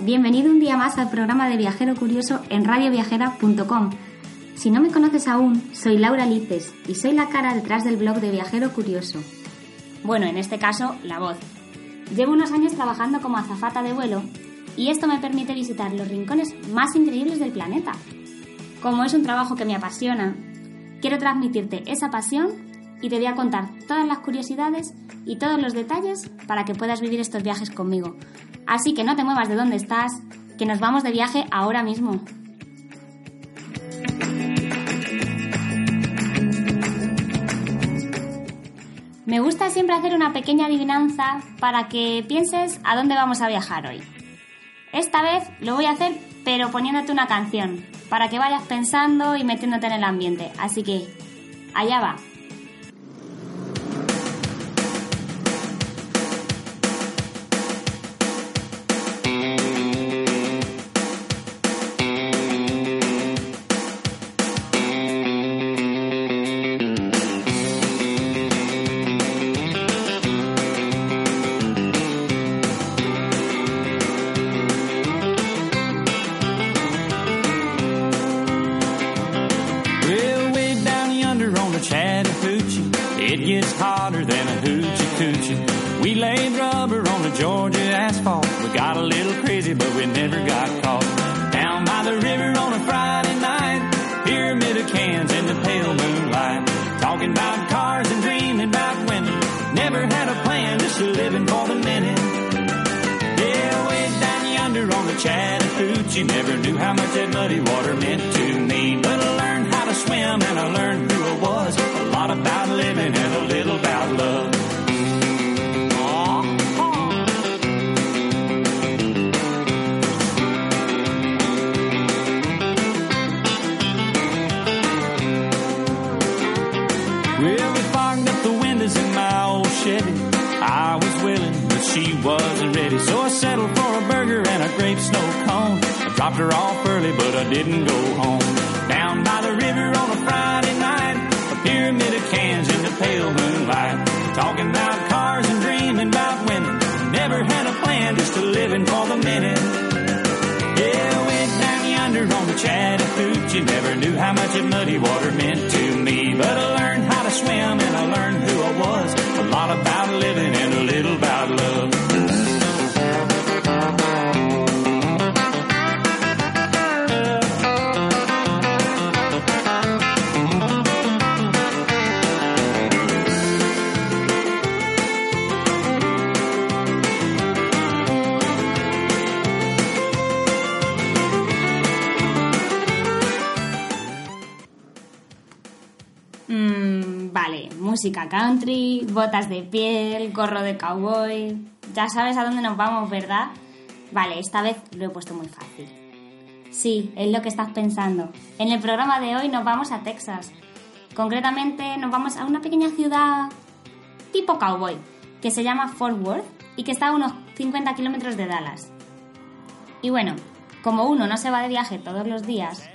bienvenido un día más al programa de Viajero Curioso en radioviajera.com. Si no me conoces aún, soy Laura Lices y soy la cara detrás del blog de Viajero Curioso. Bueno, en este caso, la voz. Llevo unos años trabajando como azafata de vuelo y esto me permite visitar los rincones más increíbles del planeta. Como es un trabajo que me apasiona, quiero transmitirte esa pasión y te voy a contar todas las curiosidades y todos los detalles para que puedas vivir estos viajes conmigo. Así que no te muevas de donde estás, que nos vamos de viaje ahora mismo. Me gusta siempre hacer una pequeña adivinanza para que pienses a dónde vamos a viajar hoy. Esta vez lo voy a hacer pero poniéndote una canción, para que vayas pensando y metiéndote en el ambiente. Así que, allá va. Dropped her off early, but I didn't go home. Down by the river on a Friday night, a pyramid of cans in the pale moonlight. Talking about cars and dreaming about women. Never had a plan, just a living for the minute. Yeah, went down yonder on the Chattahoochee. Never knew how much that muddy water meant to me. But I learned how to swim and I learned who I was. A lot about living and a little about love. Música country, botas de piel, gorro de cowboy. Ya sabes a dónde nos vamos, ¿verdad? Vale, esta vez lo he puesto muy fácil. Sí, es lo que estás pensando. En el programa de hoy nos vamos a Texas. Concretamente nos vamos a una pequeña ciudad tipo cowboy, que se llama Fort Worth y que está a unos 50 kilómetros de Dallas. Y bueno, como uno no se va de viaje todos los días,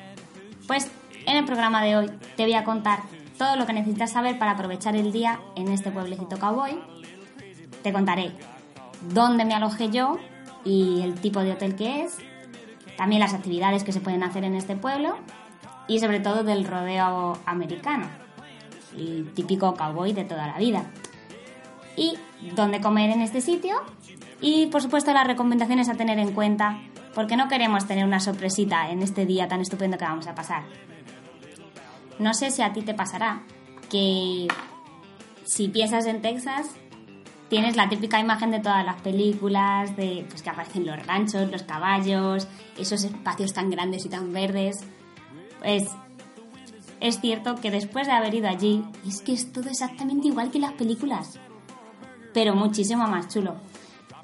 pues en el programa de hoy te voy a contar todo lo que necesitas saber para aprovechar el día en este pueblecito cowboy. Te contaré dónde me alojé yo y el tipo de hotel que es, también las actividades que se pueden hacer en este pueblo y sobre todo del rodeo americano, el típico cowboy de toda la vida. Y dónde comer en este sitio y por supuesto las recomendaciones a tener en cuenta porque no queremos tener una sorpresita en este día tan estupendo que vamos a pasar. No sé si a ti te pasará que si piensas en Texas, tienes la típica imagen de todas las películas, de pues, que aparecen los ranchos, los caballos, esos espacios tan grandes y tan verdes. Pues es cierto que después de haber ido allí, es que es todo exactamente igual que las películas, pero muchísimo más chulo.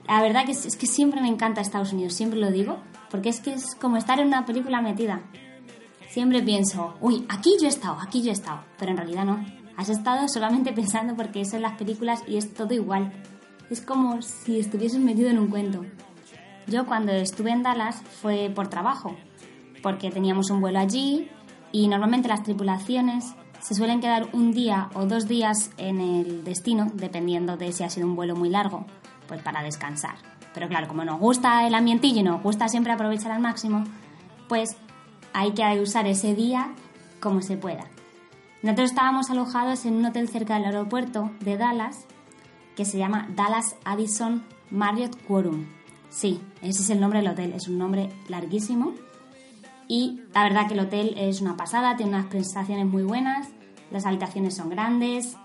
La verdad que es, que siempre me encanta Estados Unidos, siempre lo digo, porque es que es como estar en una película metida. Siempre pienso, uy, aquí yo he estado, aquí yo he estado, pero en realidad no. Has estado solamente pensando porque son las películas y es todo igual. Es como si estuvieses metido en un cuento. Yo cuando estuve en Dallas fue por trabajo, porque teníamos un vuelo allí y normalmente las tripulaciones se suelen quedar un día o dos días en el destino, dependiendo de si ha sido un vuelo muy largo, pues para descansar. Pero claro, como nos gusta el ambientillo y nos gusta siempre aprovechar al máximo, pues hay que usar ese día como se pueda. Nosotros estábamos alojados en un hotel cerca del aeropuerto de Dallas que se llama Dallas Addison Marriott Quorum. Sí, ese es el nombre del hotel, es un nombre larguísimo. Y la verdad que el hotel es una pasada, tiene unas prestaciones muy buenas, las habitaciones son grandes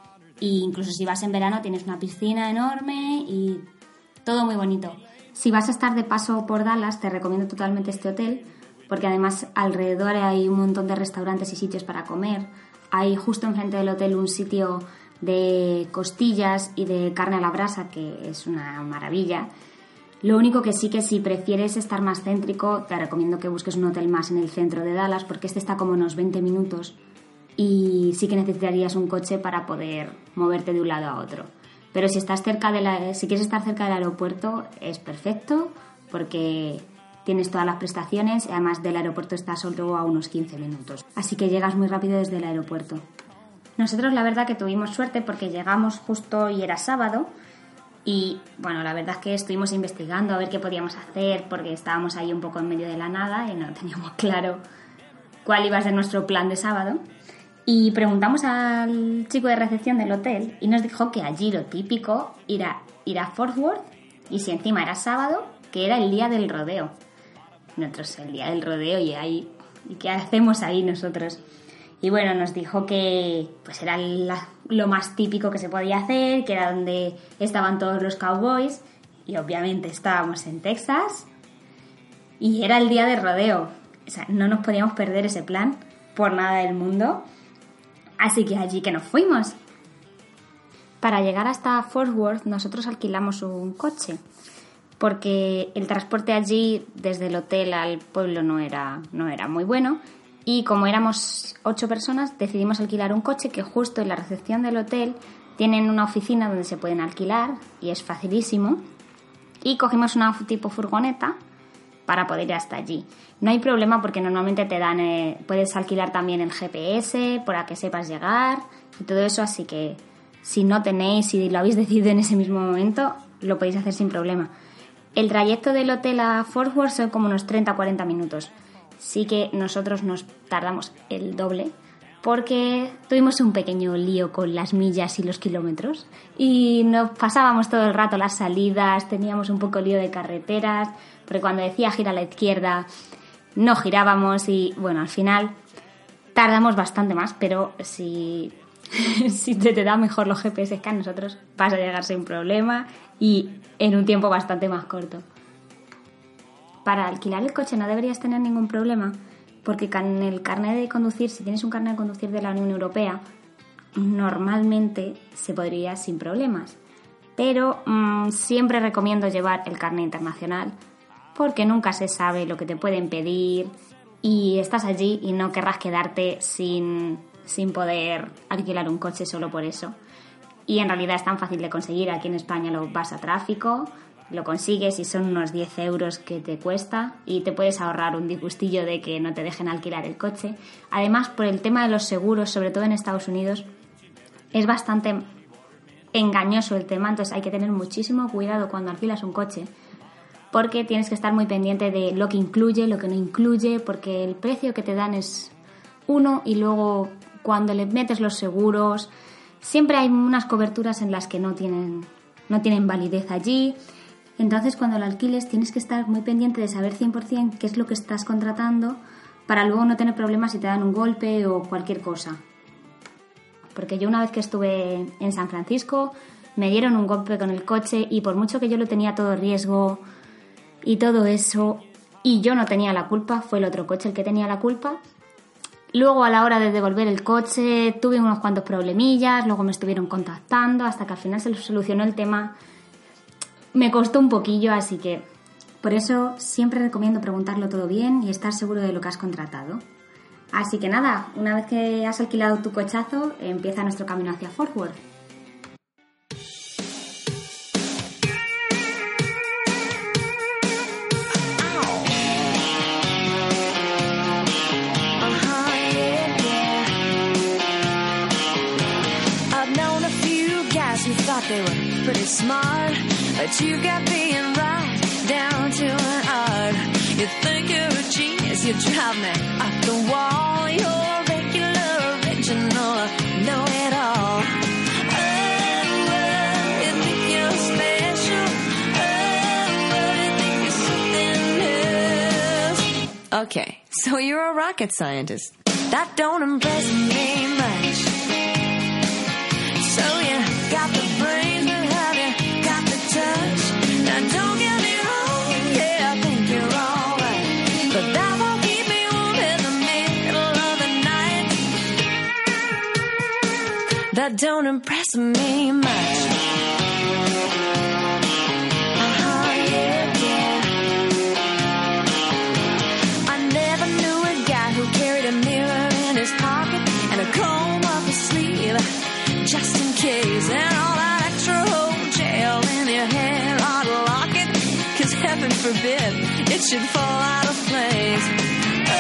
e incluso si vas en verano tienes una piscina enorme y todo muy bonito. Si vas a estar de paso por Dallas, te recomiendo totalmente este hotel porque además alrededor hay un montón de restaurantes y sitios para comer. Hay justo enfrente del hotel un sitio de costillas y de carne a la brasa que es una maravilla. Lo único que sí que si prefieres estar más céntrico, te recomiendo que busques un hotel más en el centro de Dallas porque este está como unos 20 minutos y sí que necesitarías un coche para poder moverte de un lado a otro. Pero si estás cerca de la, si quieres estar cerca del aeropuerto es perfecto porque tienes todas las prestaciones además del aeropuerto está solo a unos 15 minutos. Así que llegas muy rápido desde el aeropuerto. Nosotros la verdad que tuvimos suerte porque llegamos justo y era sábado y bueno, la verdad es que estuvimos investigando a ver qué podíamos hacer porque estábamos ahí un poco en medio de la nada y no teníamos claro cuál iba a ser nuestro plan de sábado. Y preguntamos al chico de recepción del hotel y nos dijo que allí lo típico era ir a Fort Worth y si encima era sábado, que era el día del rodeo. Nosotros el día del rodeo y ahí, ¿y qué hacemos ahí nosotros? Y bueno, nos dijo que pues era lo más típico que se podía hacer, que era donde estaban todos los cowboys y obviamente estábamos en Texas y era el día de rodeo. O sea, no nos podíamos perder ese plan por nada del mundo. Así que allí que nos fuimos. Para llegar hasta Fort Worth nosotros alquilamos un coche porque el transporte allí desde el hotel al pueblo no era, no era muy bueno y como éramos ocho personas decidimos alquilar un coche que justo en la recepción del hotel tienen una oficina donde se pueden alquilar y es facilísimo y cogimos una tipo furgoneta para poder ir hasta allí. No hay problema porque normalmente te dan, eh, puedes alquilar también el GPS para que sepas llegar y todo eso, así que si no tenéis, si lo habéis decidido en ese mismo momento, lo podéis hacer sin problema. El trayecto del hotel a Fort Worth son como unos 30-40 minutos. Sí que nosotros nos tardamos el doble porque tuvimos un pequeño lío con las millas y los kilómetros y nos pasábamos todo el rato las salidas, teníamos un poco lío de carreteras, porque cuando decía gira a la izquierda no girábamos y bueno, al final tardamos bastante más, pero si, si te, te da mejor los GPS que a nosotros vas a llegar sin problema y en un tiempo bastante más corto. Para alquilar el coche no deberías tener ningún problema porque con el carnet de conducir, si tienes un carnet de conducir de la Unión Europea, normalmente se podría sin problemas. Pero mm, siempre recomiendo llevar el carnet internacional porque nunca se sabe lo que te pueden pedir y estás allí y no querrás quedarte sin, sin poder alquilar un coche solo por eso. Y en realidad es tan fácil de conseguir. Aquí en España lo vas a tráfico, lo consigues y son unos 10 euros que te cuesta y te puedes ahorrar un disgustillo de que no te dejen alquilar el coche. Además, por el tema de los seguros, sobre todo en Estados Unidos, es bastante engañoso el tema, entonces hay que tener muchísimo cuidado cuando alquilas un coche porque tienes que estar muy pendiente de lo que incluye, lo que no incluye, porque el precio que te dan es uno y luego cuando le metes los seguros, siempre hay unas coberturas en las que no tienen, no tienen validez allí Entonces, cuando lo alquiles, tienes que estar muy pendiente de saber 100% qué es lo que estás contratando para luego no tener problemas si te dan un golpe o cualquier cosa. Porque yo una vez que estuve en San Francisco, me dieron un golpe con el coche y por mucho que yo lo tenía todo riesgo y todo eso, y yo no tenía la culpa, fue el otro coche el que tenía la culpa. Luego a la hora de devolver el coche tuve unos cuantos problemillas, luego me estuvieron contactando hasta que al final se solucionó el tema. Me costó un poquillo, así que por eso siempre recomiendo preguntarlo todo bien y estar seguro de lo que has contratado. Así que nada, una vez que has alquilado tu cochazo, empieza nuestro camino hacia Fort Worth. Thought they were pretty smart, but you got being right down to an art. You think you're a genius, you drive me up the wall. You're regular, original, know it all. Well, you think you're special. Well, you think you're something else. Okay, so you're a rocket scientist. That don't impress me much. A guy who carried a mirror in his pocket and a comb up his sleeve, just in case. And all that extra in your hair ought to lock heaven forbid it should fall out of place. Oh,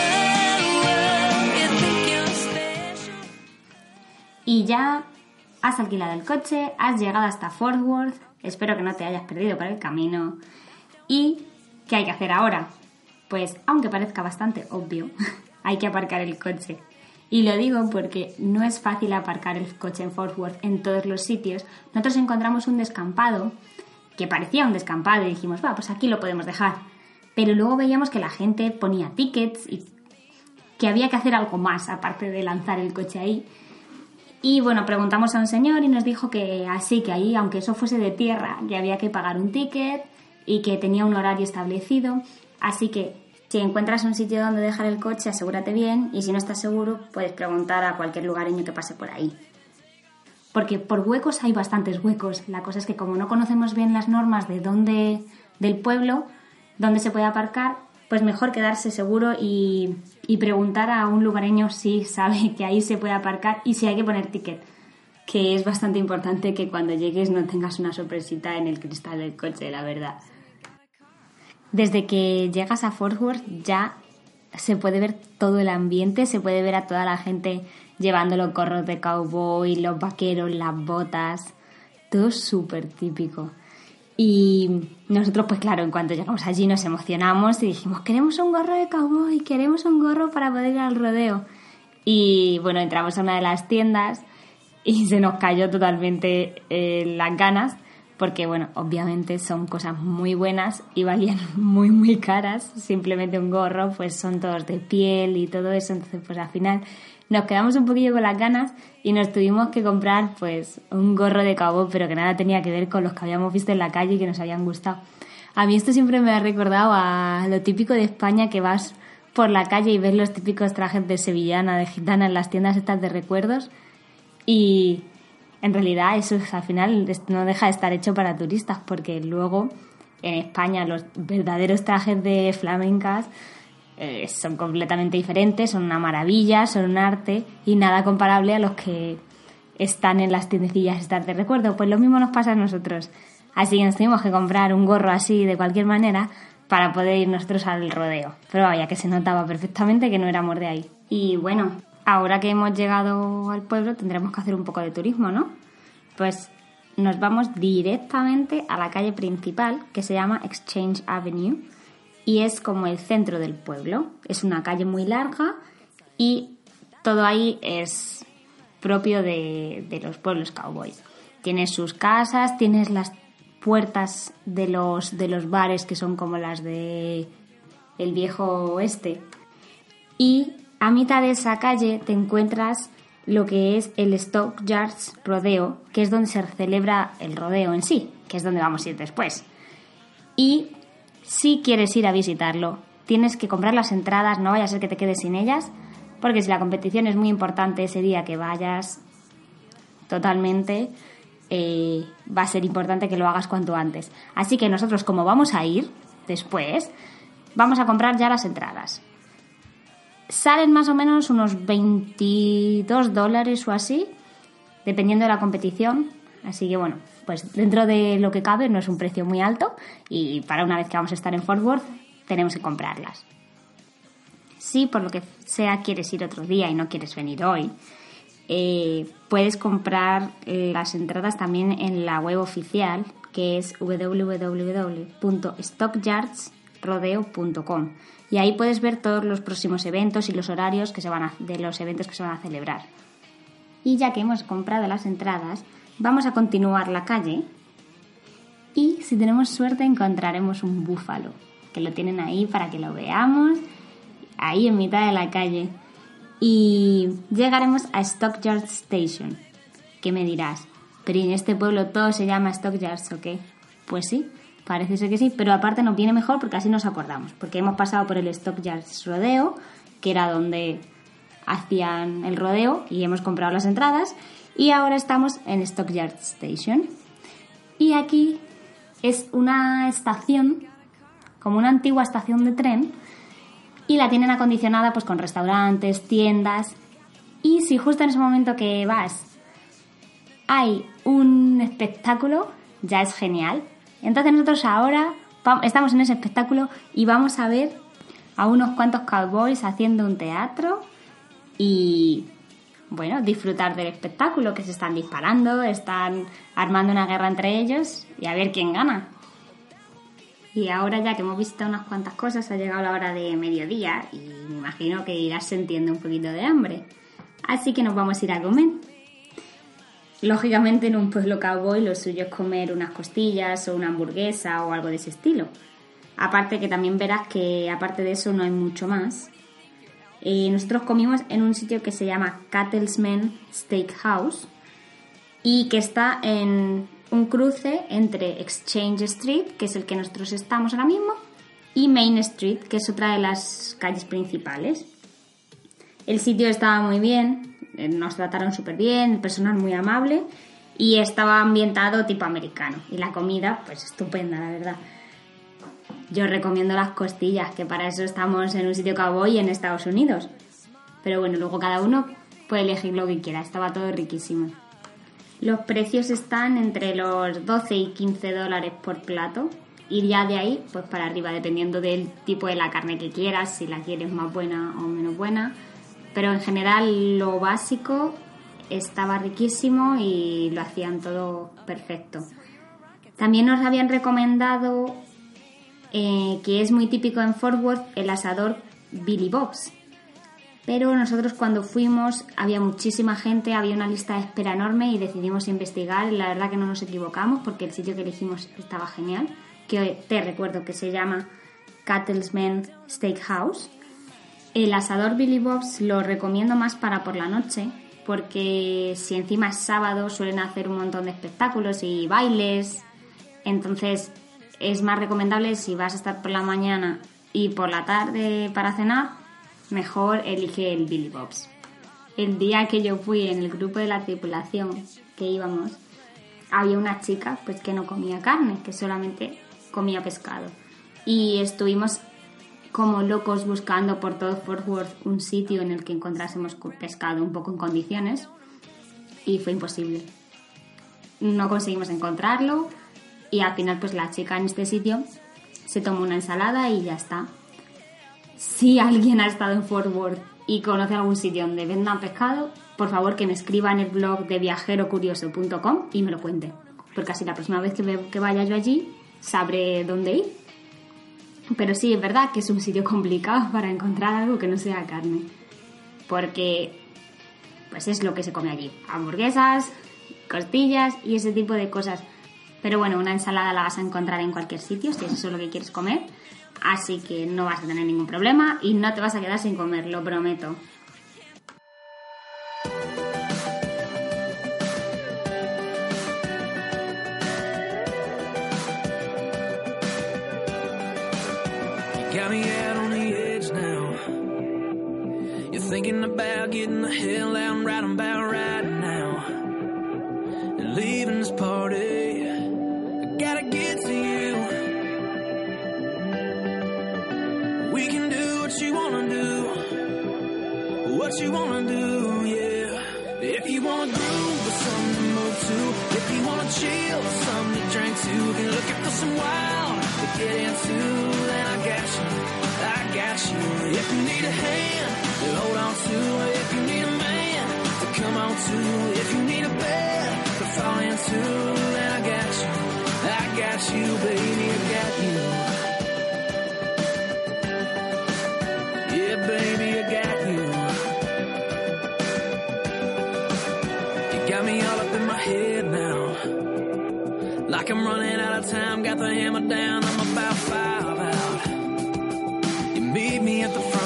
you think you're special. Y ya has alquilado el coche, has llegado hasta Fort Worth, espero que no te hayas perdido por el camino. ¿Y qué hay que hacer ahora? Pues, aunque parezca bastante obvio, hay que aparcar el coche. Y lo digo porque no es fácil aparcar el coche en Fort Worth en todos los sitios. Nosotros encontramos un descampado que parecía un descampado y dijimos, va, pues aquí lo podemos dejar. Pero luego veíamos que la gente ponía tickets y que había que hacer algo más aparte de lanzar el coche ahí. Y bueno, preguntamos a un señor y nos dijo que así, que ahí, aunque eso fuese de tierra, que había que pagar un ticket y que tenía un horario establecido. Así que si encuentras un sitio donde dejar el coche, asegúrate bien y si no estás seguro, puedes preguntar a cualquier lugareño que pase por ahí. Porque por huecos hay bastantes huecos. La cosa es que como no conocemos bien las normas de dónde, del pueblo, dónde se puede aparcar, pues mejor quedarse seguro y, y preguntar a un lugareño si sabe que ahí se puede aparcar y si hay que poner ticket. Que es bastante importante que cuando llegues no tengas una sorpresita en el cristal del coche, la verdad. Desde que llegas a Fort Worth ya se puede ver todo el ambiente, se puede ver a toda la gente llevando los gorros de cowboy, los vaqueros, las botas, todo súper típico. Y nosotros, pues claro, en cuanto llegamos allí nos emocionamos y dijimos, queremos un gorro de cowboy, queremos un gorro para poder ir al rodeo. Y bueno, entramos a una de las tiendas y se nos cayó totalmente eh, las ganas porque bueno, obviamente son cosas muy buenas y valían muy muy caras, simplemente un gorro pues son todos de piel y todo eso, entonces pues al final nos quedamos un poquillo con las ganas y nos tuvimos que comprar pues un gorro de cowboy, pero que nada tenía que ver con los que habíamos visto en la calle y que nos habían gustado. A mí esto siempre me ha recordado a lo típico de España que vas por la calle y ves los típicos trajes de sevillana, de gitana en las tiendas estas de recuerdos y en realidad eso es, al final no deja de estar hecho para turistas porque luego en España los verdaderos trajes de flamencas eh, son completamente diferentes, son una maravilla, son un arte y nada comparable a los que están en las tiendecillas estas de recuerdo. Pues lo mismo nos pasa a nosotros. Así que nos tuvimos que comprar un gorro así de cualquier manera para poder ir nosotros al rodeo. Pero vaya que se notaba perfectamente que no éramos de ahí. Y bueno, ahora que hemos llegado al pueblo tendremos que hacer un poco de turismo, ¿no? Pues nos vamos directamente a la calle principal que se llama Exchange Avenue y es como el centro del pueblo. Es una calle muy larga y todo ahí es propio de, de los pueblos cowboys. Tienes sus casas, tienes las puertas de los, de los bares que son como las de el viejo oeste. Y a mitad de esa calle te encuentras lo que es el Stockyards Rodeo, que es donde se celebra el rodeo en sí, que es donde vamos a ir después. Y si quieres ir a visitarlo, tienes que comprar las entradas, no vaya a ser que te quedes sin ellas, porque si la competición es muy importante ese día que vayas totalmente, eh, va a ser importante que lo hagas cuanto antes. Así que nosotros, como vamos a ir después, vamos a comprar ya las entradas. Salen más o menos unos 22 dólares o así, dependiendo de la competición. Así que bueno, pues dentro de lo que cabe no es un precio muy alto y para una vez que vamos a estar en Fort Worth tenemos que comprarlas. Si por lo que sea quieres ir otro día y no quieres venir hoy, eh, puedes comprar las entradas también en la web oficial que es www.stockyardsrodeo.com y ahí puedes ver todos los próximos eventos y los horarios que se van de los eventos que se van a celebrar. Y ya que hemos comprado las entradas, vamos a continuar la calle y si tenemos suerte encontraremos un búfalo, que lo tienen ahí para que lo veamos, ahí en mitad de la calle. Y llegaremos a Stockyards Station. ¿Qué me dirás? Pero en este pueblo todo se llama Stockyards o qué? Pues sí, parece ser que sí, pero aparte nos viene mejor porque así nos acordamos, porque hemos pasado por el Stockyards Rodeo, que era donde hacían el rodeo y hemos comprado las entradas y ahora estamos en Stockyards Station. Y aquí es una estación, como una antigua estación de tren, y la tienen acondicionada pues con restaurantes, tiendas. Y si justo en ese momento que vas hay un espectáculo, ya es genial. Entonces nosotros ahora estamos en ese espectáculo y vamos a ver a unos cuantos cowboys haciendo un teatro y bueno, disfrutar del espectáculo, que se están disparando, están armando una guerra entre ellos y a ver quién gana. Y ahora ya que hemos visto unas cuantas cosas, ha llegado la hora de mediodía y me imagino que irás sintiendo un poquito de hambre. Así que nos vamos a ir a comer. Lógicamente en un pueblo cowboy lo suyo es comer unas costillas o una hamburguesa o algo de ese estilo. Aparte que también verás que aparte de eso no hay mucho más. Eh, nosotros comimos en un sitio que se llama Cattlesman Steakhouse y que está en un cruce entre Exchange Street, que es el que nosotros estamos ahora mismo, y Main Street, que es otra de las calles principales. El sitio estaba muy bien, eh, nos trataron súper bien, el personal muy amable y estaba ambientado tipo americano. Y la comida, pues estupenda, la verdad. Yo recomiendo las costillas, que para eso estamos en un sitio cowboy en Estados Unidos. Pero bueno, luego cada uno puede elegir lo que quiera, estaba todo riquísimo. Los precios están entre los 12 y 15 dólares por plato y ya de ahí pues para arriba dependiendo del tipo de la carne que quieras, si la quieres más buena o menos buena. Pero en general lo básico estaba riquísimo y lo hacían todo perfecto. También nos habían recomendado eh, que es muy típico en Fort Worth el asador Billy Bob's, pero nosotros cuando fuimos había muchísima gente, había una lista de espera enorme y decidimos investigar. La verdad que no nos equivocamos porque el sitio que elegimos estaba genial, que te recuerdo que se llama Cattlesman Steakhouse. El asador Billy Bob's lo recomiendo más para por la noche porque si encima es sábado suelen hacer un montón de espectáculos y bailes. Entonces es más recomendable si vas a estar por la mañana y por la tarde para cenar mejor elige el Billy Bob's. El día que yo fui en el grupo de la tripulación que íbamos, había una chica pues que no comía carne, que solamente comía pescado. Y estuvimos como locos buscando por todo Fort Worth un sitio en el que encontrásemos pescado un poco en condiciones y fue imposible. No conseguimos encontrarlo y al final pues la chica en este sitio se tomó una ensalada y ya está si alguien ha estado en Fort Worth y conoce algún sitio donde vendan pescado, por favor que me escriba en el blog de viajerocurioso.com y me lo cuente. Porque así la próxima vez que vaya yo allí sabré dónde ir. Pero sí, es verdad que es un sitio complicado para encontrar algo que no sea carne. Porque pues es lo que se come allí. Hamburguesas, costillas y ese tipo de cosas. Pero bueno, una ensalada la vas a encontrar en cualquier sitio si eso es lo que quieres comer. Así que no vas a tener ningún problema y no te vas a quedar sin comer, lo prometo. To. If you need a bed to fall into, then I got you. I got you, baby, I got you. Yeah, baby, I got you. You got me all up in my head now. Like I'm running out of time, got the hammer down, I'm about five out. You meet me at the front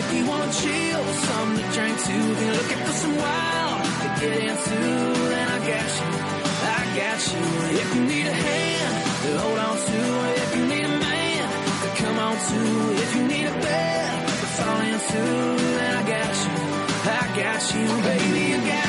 if you wanna chill something to drink to, if you're looking for some wild to get into, then I got you, I got you. If you need a hand to hold on to, if you need a man to come on to, if you need a bed to fall into, then I got you, I got you, baby, I got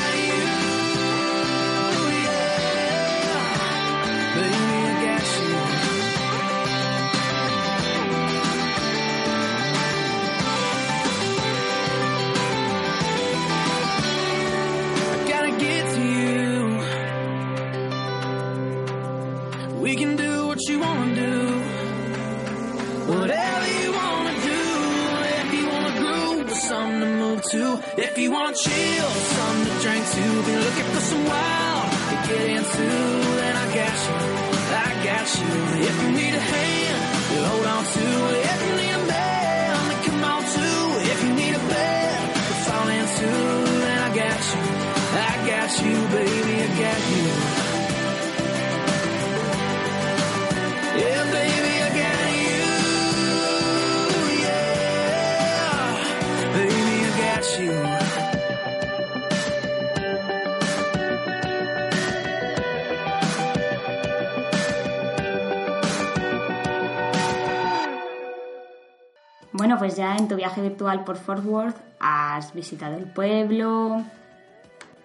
Bueno, pues ya en tu viaje virtual por Fort Worth has visitado el pueblo,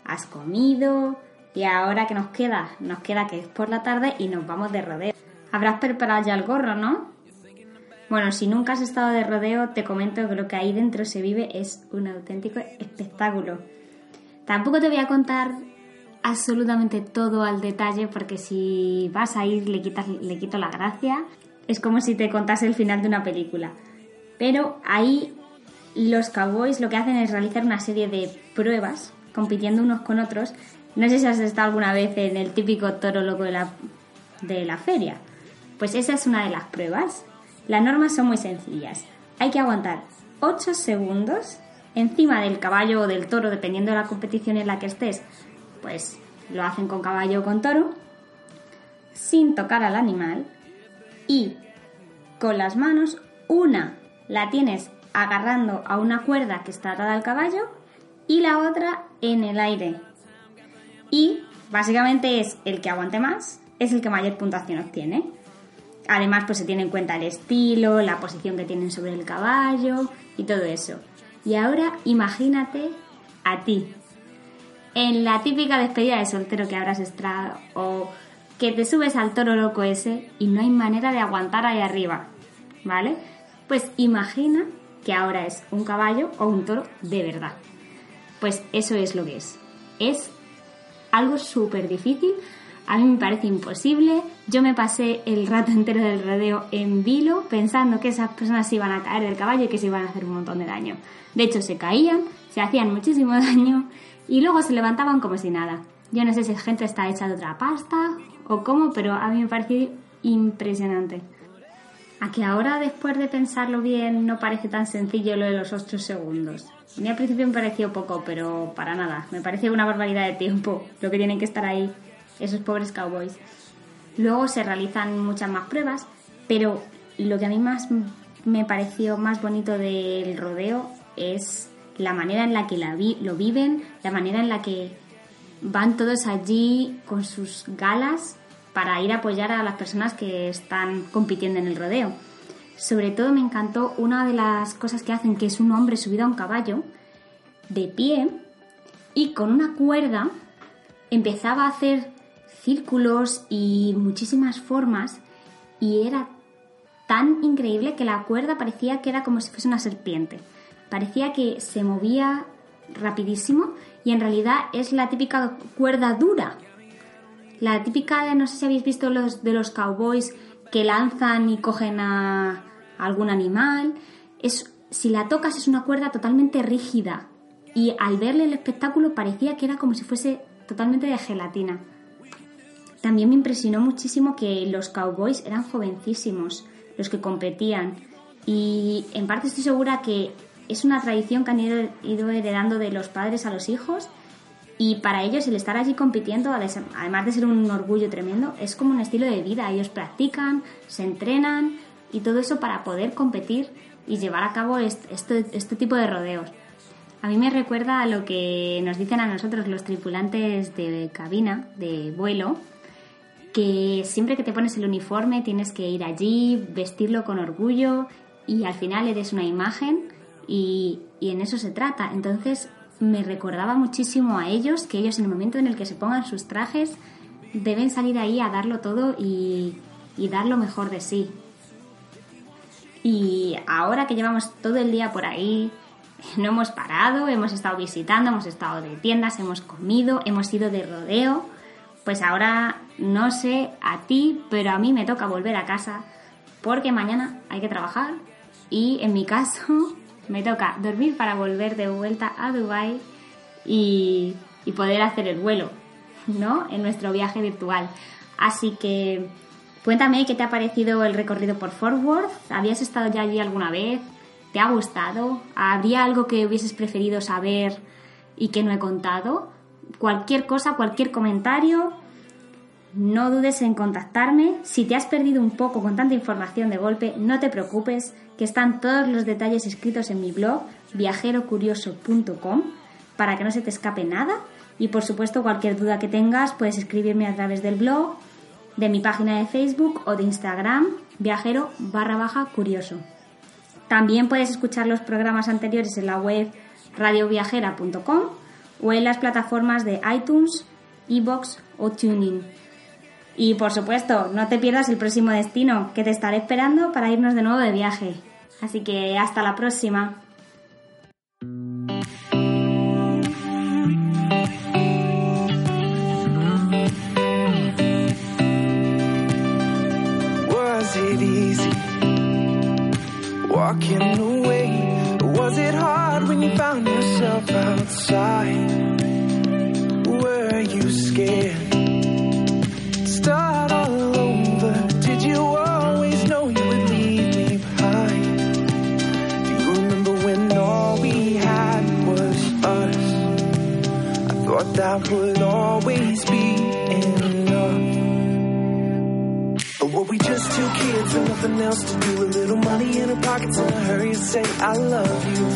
has comido y ahora que nos queda, nos queda que es por la tarde y nos vamos de rodeo. Habrás preparado ya el gorro, ¿no? Bueno, si nunca has estado de rodeo, te comento que lo que ahí dentro se vive es un auténtico espectáculo. Tampoco te voy a contar absolutamente todo al detalle porque si vas a ir le, quitas, le quito la gracia. Es como si te contase el final de una película. Pero ahí los cowboys lo que hacen es realizar una serie de pruebas compitiendo unos con otros. No sé si has estado alguna vez en el típico toro loco de la, de la feria. Pues esa es una de las pruebas. Las normas son muy sencillas. Hay que aguantar 8 segundos encima del caballo o del toro, dependiendo de la competición en la que estés. Pues lo hacen con caballo o con toro, sin tocar al animal y con las manos, una la tienes agarrando a una cuerda que está atada al caballo y la otra en el aire. Y básicamente es el que aguante más, es el que mayor puntuación obtiene. Además, pues se tiene en cuenta el estilo, la posición que tienen sobre el caballo y todo eso. Y ahora imagínate a ti en la típica despedida de soltero que habrás estado o que te subes al toro loco ese y no hay manera de aguantar ahí arriba, ¿vale? Pues imagina que ahora es un caballo o un toro de verdad. Pues eso es lo que es. Es algo súper difícil. A mí me parece imposible. Yo me pasé el rato entero del rodeo en vilo pensando que esas personas se iban a caer del caballo y que se iban a hacer un montón de daño. De hecho, se caían, se hacían muchísimo daño y luego se levantaban como si nada. Yo no sé si la gente está hecha de otra pasta o cómo, pero a mí me pareció impresionante. A que ahora, después de pensarlo bien, no parece tan sencillo lo de los 8 segundos. A mí al principio me pareció poco, pero para nada. Me pareció una barbaridad de tiempo lo que tienen que estar ahí esos pobres cowboys. Luego se realizan muchas más pruebas, pero lo que a mí más me pareció más bonito del rodeo es la manera en la que lo viven, la manera en la que van todos allí con sus galas para ir a apoyar a las personas que están compitiendo en el rodeo. Sobre todo me encantó una de las cosas que hacen, que es un hombre subido a un caballo, de pie, y con una cuerda empezaba a hacer círculos y muchísimas formas, y era tan increíble que la cuerda parecía que era como si fuese una serpiente. Parecía que se movía rapidísimo y en realidad es la típica cuerda dura la típica, no sé si habéis visto los de los cowboys que lanzan y cogen a algún animal. Es, si la tocas es una cuerda totalmente rígida y al verle el espectáculo parecía que era como si fuese totalmente de gelatina. También me impresionó muchísimo que los cowboys eran jovencísimos, los que competían. Y en parte estoy segura que es una tradición que han ido heredando de los padres a los hijos y para ellos el estar allí compitiendo, además de ser un orgullo tremendo, es como un estilo de vida. Ellos practican, se entrenan y todo eso para poder competir y llevar a cabo este, este, tipo de rodeos. A mí me recuerda a lo que nos dicen a nosotros los tripulantes de cabina, de vuelo, que siempre que te pones el uniforme tienes que ir allí, vestirlo con orgullo y al final eres una imagen y, y en eso se trata. Entonces me recordaba muchísimo a ellos, que ellos en el momento en el que se pongan sus trajes deben salir ahí a darlo todo y, dar lo mejor de sí. Y ahora que llevamos todo el día por ahí, no hemos parado, hemos estado visitando, hemos estado de tiendas, hemos comido, hemos ido de rodeo, pues ahora no sé a ti, pero a mí me toca volver a casa porque mañana hay que trabajar y en mi caso me toca dormir para volver de vuelta a Dubai y, poder hacer el vuelo, ¿no? En nuestro viaje virtual. Así que cuéntame qué te ha parecido el recorrido por Fort Worth. ¿Habías estado ya allí alguna vez? ¿Te ha gustado? ¿Habría algo que hubieses preferido saber y que no he contado? Cualquier cosa, cualquier comentario, no dudes en contactarme. Si te has perdido un poco con tanta información de golpe, no te preocupes, que están todos los detalles escritos en mi blog viajerocurioso.com para que no se te escape nada. Y por supuesto, cualquier duda que tengas, puedes escribirme a través del blog, de mi página de Facebook o de Instagram, viajero barra baja curioso. También puedes escuchar los programas anteriores en la web radioviajera.com o en las plataformas de iTunes, Evox o Tuning. Y por supuesto, no te pierdas el próximo destino, que te estaré esperando para irnos de nuevo de viaje. Así que hasta la próxima. Was it easy thought that would always be enough. But were we just two kids and nothing else to do? A little money in our pockets and a hurry to say I love you.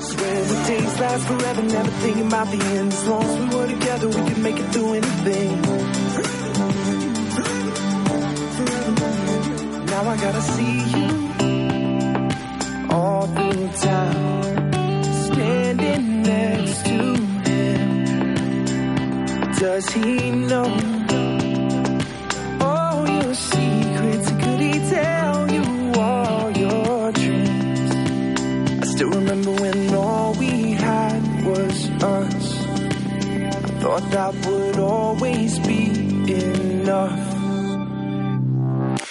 Swear the days last forever, never thinking about the end. As long as we were together, we could make it through anything. Now I gotta see you all through town, Does he know all your secrets? Could he tell you all your dreams? I still remember when all we had was us. I thought that would always be enough.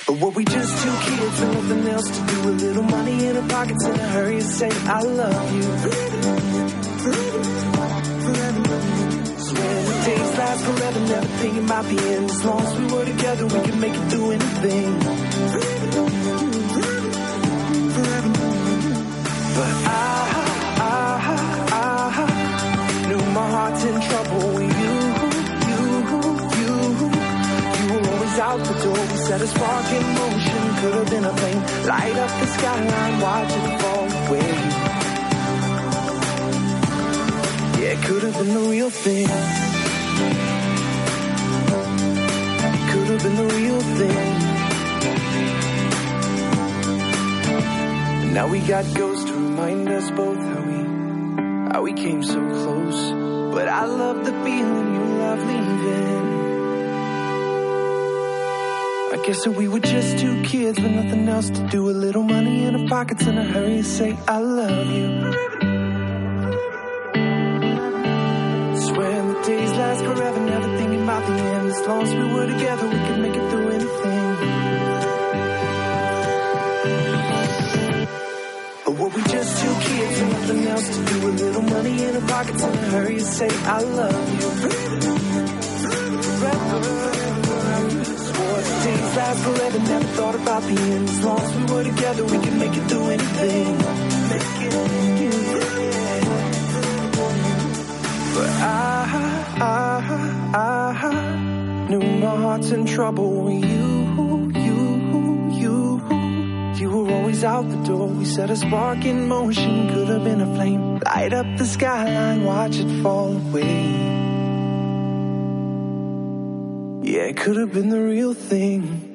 But were we just two kids and nothing else to do? A little money in our pockets and a hurry to say I love you. Never thinking about the end. As long as we were together, we could make it through anything. But I, I, I knew my heart's in trouble with you, you, you. You were always out the door. We set a spark in motion. Could have been a flame. Light up the skyline, watch it fall away. Yeah, it could have been the real thing. The real thing. And now we got ghosts to remind us both how we, how we came so close. But I love the feeling you love leaving. I guess that we were just two kids with nothing else to do. A little money in our pockets in a hurry to say I love you. As long as we were together, we could make it through anything. Or were we just two kids with nothing else to do? A little money in our pockets in a hurry to say I love you. Swore days last forever, never thought about the end. As long as we were together, we could make it through anything. Make it, But I, I, I knew my heart's in trouble with you, you, you. You were always out the door. We set a spark in motion. Could have been a flame. Light up the skyline, watch it fall away. Yeah, it could have been the real thing.